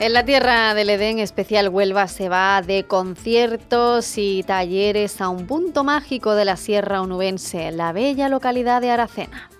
En la tierra del Edén, especial Huelva, se va de conciertos y talleres a un punto mágico de la Sierra Onubense, la bella localidad de Aracena.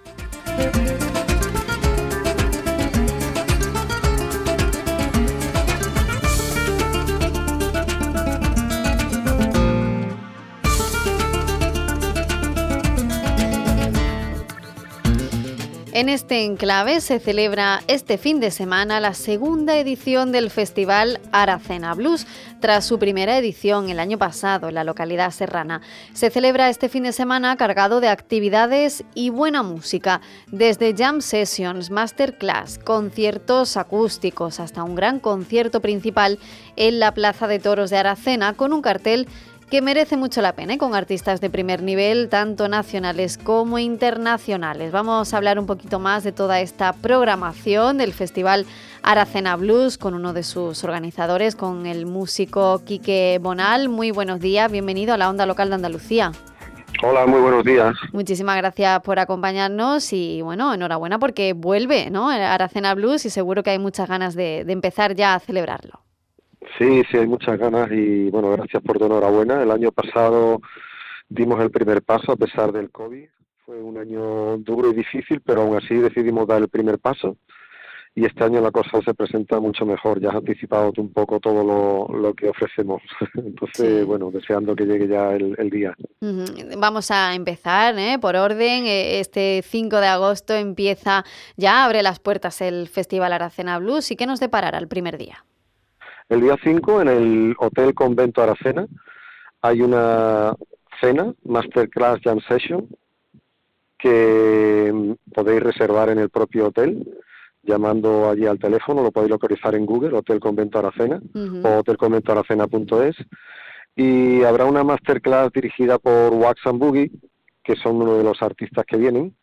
En este enclave se celebra este fin de semana la segunda edición del festival Aracena Blues, tras su primera edición el año pasado en la localidad serrana. Se celebra este fin de semana cargado de actividades y buena música, desde jam sessions, masterclass, conciertos acústicos hasta un gran concierto principal en la Plaza de Toros de Aracena con un cartel que merece mucho la pena, ¿eh? con artistas de primer nivel, tanto nacionales como internacionales. Vamos a hablar un poquito más de toda esta programación del Festival Aracena Blues con uno de sus organizadores, con el músico Quique Bonal. Muy buenos días, bienvenido a la Onda Local de Andalucía. Hola, muy buenos días. Muchísimas gracias por acompañarnos y bueno, enhorabuena porque vuelve ¿no? Aracena Blues y seguro que hay muchas ganas de empezar ya a celebrarlo. Sí, sí, hay muchas ganas y bueno, gracias por tu enhorabuena. El año pasado dimos el primer paso a pesar del COVID. Fue un año duro y difícil, pero aún así decidimos dar el primer paso. Y este año la cosa se presenta mucho mejor. Ya has anticipado un poco todo lo, que ofrecemos. Entonces, bueno, deseando que llegue ya el, día. Vamos a empezar ¿eh? por orden. E, este 5 de agosto empieza, ya abre las puertas el Festival Aracena Blues. ¿Y qué nos deparará el primer día? El día 5 en el Hotel Convento Aracena hay una cena, Masterclass Jam Session, que mm, podéis reservar en el propio hotel llamando allí al teléfono, lo podéis localizar en Google, Hotel Convento Aracena o hotelconventoaracena.es y habrá una masterclass dirigida por Wax and Boogie, que son uno de los artistas que vienen,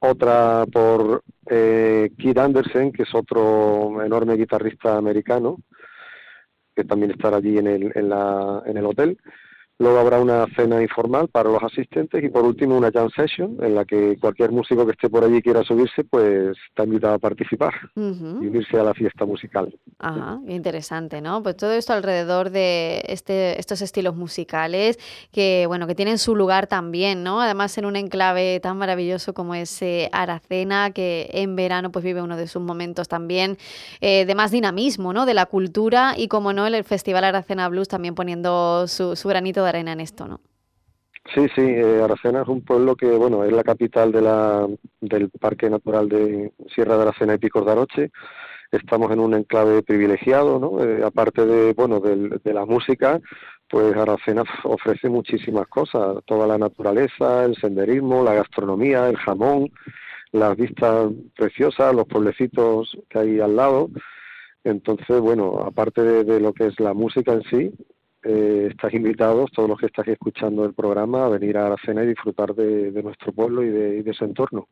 otra por eh, Kid Anderson, que es otro enorme guitarrista americano, que también estará allí en el, en, la, en el hotel. Luego habrá una cena informal para los asistentes y por último una jam session en la que cualquier músico que esté por allí quiera subirse, pues está invitado a participar y unirse a la fiesta musical. Ajá, interesante, ¿no? Pues todo esto alrededor de este, estos estilos musicales que, bueno, que tienen su lugar también, ¿no? Además en un enclave tan maravilloso como es eh, Aracena, que en verano pues vive uno de sus momentos también eh, de más dinamismo, ¿no? De la cultura y como no, el Festival Aracena Blues también poniendo su, su granito de arena en esto, ¿no? Sí, sí, eh, Aracena es un pueblo que, bueno, es la capital de la, del Parque Natural de Sierra de Aracena y Picos de Aroche. Estamos en un enclave privilegiado, ¿no? Eh, aparte de, bueno, de, de la música, pues Aracena ofrece muchísimas cosas, toda la naturaleza, el senderismo, la gastronomía, el jamón, las vistas preciosas, los pueblecitos que hay al lado. Entonces, bueno, aparte de, lo que es la música en sí, eh, estáis invitados, todos los que estáis escuchando el programa, a venir a la cena y disfrutar de, nuestro pueblo y de, su entorno.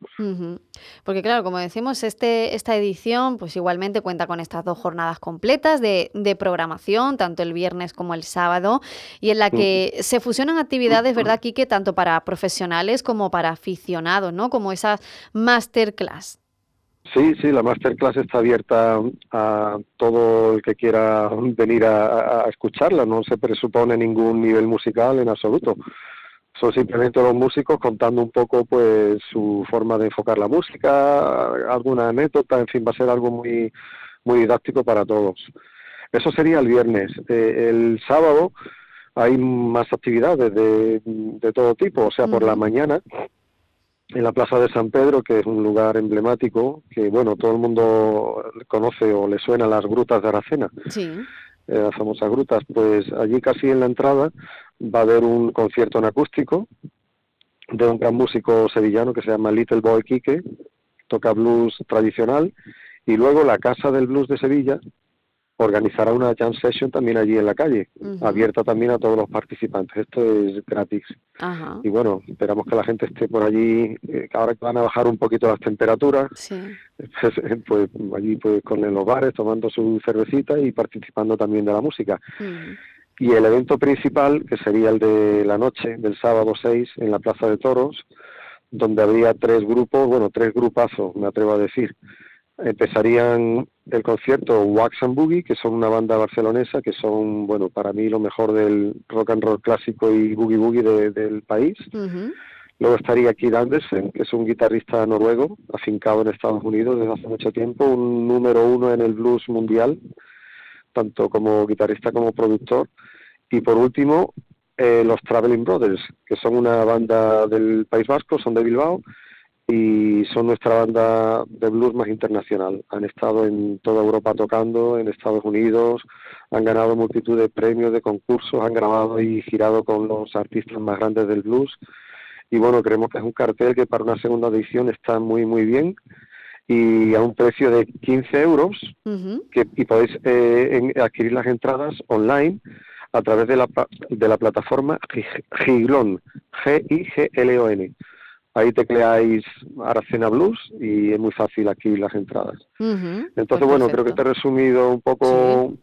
Porque claro, como decimos, este, esta edición pues igualmente cuenta con estas dos jornadas completas de, programación, tanto el viernes como el sábado, y en la que se fusionan actividades, ¿verdad, Quique? Tanto para profesionales como para aficionados, ¿no? Como esas masterclass. Sí, sí, la masterclass está abierta a todo el que quiera venir a, escucharla, no se presupone ningún nivel musical en absoluto. Son simplemente los músicos contando un poco pues su forma de enfocar la música, alguna anécdota, en fin, va a ser algo muy, muy didáctico para todos. Eso sería el viernes. Eh, el sábado hay más actividades de, de todo tipo, o sea, por la mañana en la Plaza de San Pedro, que es un lugar emblemático, que bueno, todo el mundo conoce o le suena las grutas de Aracena. Sí. Eh, las famosas grutas, pues allí casi en la entrada va a haber un concierto en acústico de un gran músico sevillano que se llama Little Boy Quique, toca blues tradicional, y luego la Casa del Blues de Sevilla organizará una jam session también allí en la calle, abierta también a todos los participantes. Esto es gratis. Y bueno, esperamos que la gente esté por allí, eh, ahora que van a bajar un poquito las temperaturas, pues, pues, allí pues con los bares tomando su cervecita y participando también de la música. Y el evento principal, que sería el de la noche del sábado 6 en la Plaza de Toros, donde habría tres grupos, bueno, tres grupazos, me atrevo a decir. Empezarían el concierto Wax and Boogie, que son una banda barcelonesa, que son, bueno, para mí lo mejor del rock and roll clásico y boogie boogie del país. Luego estaría Kid Andersen, que es un guitarrista noruego, afincado en Estados Unidos desde hace mucho tiempo, un número uno en el blues mundial, tanto como guitarrista como productor. Y por último, eh, los Traveling Brothers, que son una banda del País Vasco, son de Bilbao y son nuestra banda de blues más internacional. Han estado en toda Europa tocando, en Estados Unidos, han ganado multitud de premios, de concursos, han grabado y girado con los artistas más grandes del blues. Y bueno, creemos que es un cartel que para una segunda edición está muy, muy bien y a un precio de 15 euros que, y podéis eh, adquirir las entradas online a través de la, de la plataforma Giglon, G-I-G-L-O-N. Ahí tecleáis Aracena Blues y es muy fácil aquí las entradas. Entonces, pues bueno, creo que te he resumido un poco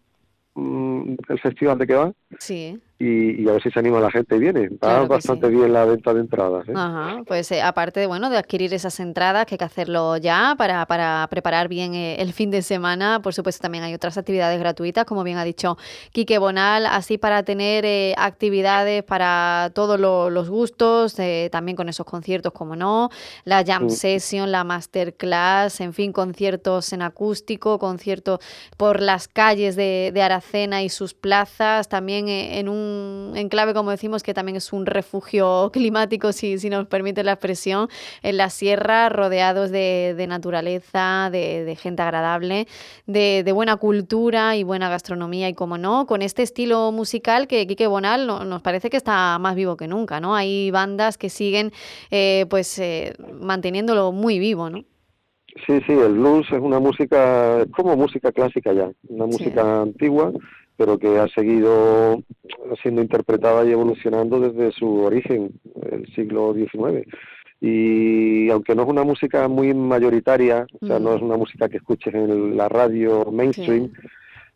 mm, el festival de que va. Sí y, a ver si se anima la gente y viene. Va bastante bien la venta de entradas. ¿eh? Ajá, pues eh, aparte de, bueno, de adquirir esas entradas, que hay que hacerlo ya para, para preparar bien eh, el fin de semana, por supuesto también hay otras actividades gratuitas, como bien ha dicho Quique Bonal, así para tener actividades para todos los gustos, también con esos conciertos, como no, la jam session, la masterclass, en fin, conciertos en acústico, conciertos por las calles de, de Aracena y sus plazas, también en un enclave, como decimos, que también es un refugio climático, si, si nos permite la expresión, en la sierra, rodeados de, naturaleza, de, gente agradable, de, buena cultura y buena gastronomía, y como no, con este estilo musical que Quique Bonal nos parece que está más vivo que nunca, ¿no? Hay bandas que siguen eh, pues eh, manteniéndolo muy vivo, ¿no? Sí, sí, el blues es una música, como música clásica ya, una música antigua pero que ha seguido siendo interpretada y evolucionando desde su origen, el siglo XIX. Y aunque no es una música muy mayoritaria, o sea, no es una música que escuches en la radio mainstream,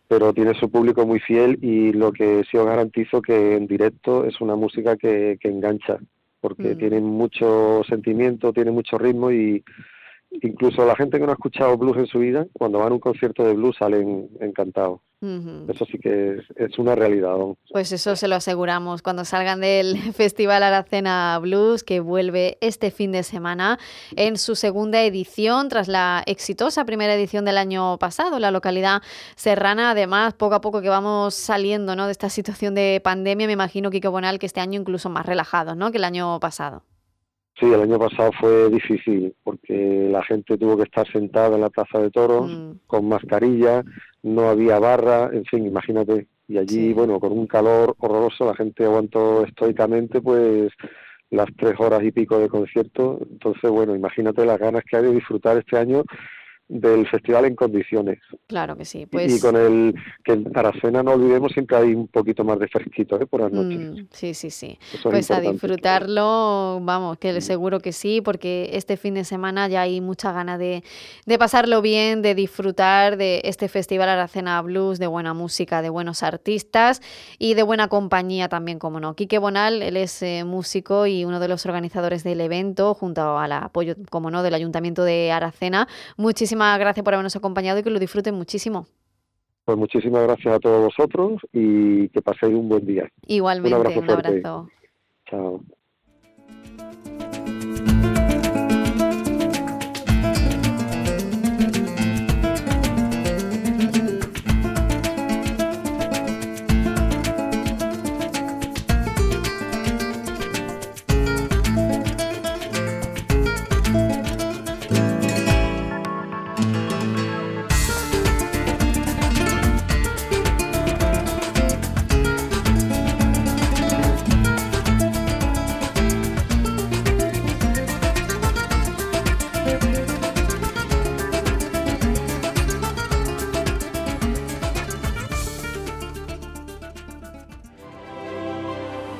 pero tiene su público muy fiel y lo que sí os garantizo que en directo es una música que, que engancha, porque mm. tiene mucho sentimiento, tiene mucho ritmo y incluso la gente que no ha escuchado blues en su vida, cuando van a un concierto de blues salen encantados. Eso sí que es, una realidad. Pues eso se lo aseguramos cuando salgan del Festival Aracena Blues, que vuelve este fin de semana en su segunda edición, tras la exitosa primera edición del año pasado. La localidad serrana, además, poco a poco que vamos saliendo ¿no? de esta situación de pandemia, me imagino, Kiko Bonal, que este año incluso más relajado ¿no? que el año pasado. Sí, el año pasado fue difícil porque la gente tuvo que estar sentada en la Plaza de Toros mm. con mascarilla, no había barra, en fin, imagínate. Y allí, bueno, con un calor horroroso, la gente aguantó estoicamente pues las tres horas y pico de concierto. Entonces, bueno, imagínate las ganas que hay de disfrutar este año del festival en condiciones. Claro que sí. Pues... Y con el que en Aracena, no olvidemos, siempre hay un poquito más de fresquito ¿eh? por las noches. Mm, sí, sí, sí. pues a disfrutarlo, vamos, que mm. seguro que sí, porque este fin de semana ya hay mucha ganas de, de pasarlo bien, de disfrutar de este festival Aracena Blues, de buena música, de buenos artistas y de buena compañía también, como no. Quique Bonal, él es eh, músico y uno de los organizadores del evento, junto al apoyo, como no, del Ayuntamiento de Aracena. Muchísimas gracias por habernos acompañado y que lo disfruten muchísimo. Pues muchísimas gracias a todos vosotros y que paséis un buen día. Igualmente, un abrazo. Un abrazo. Chao.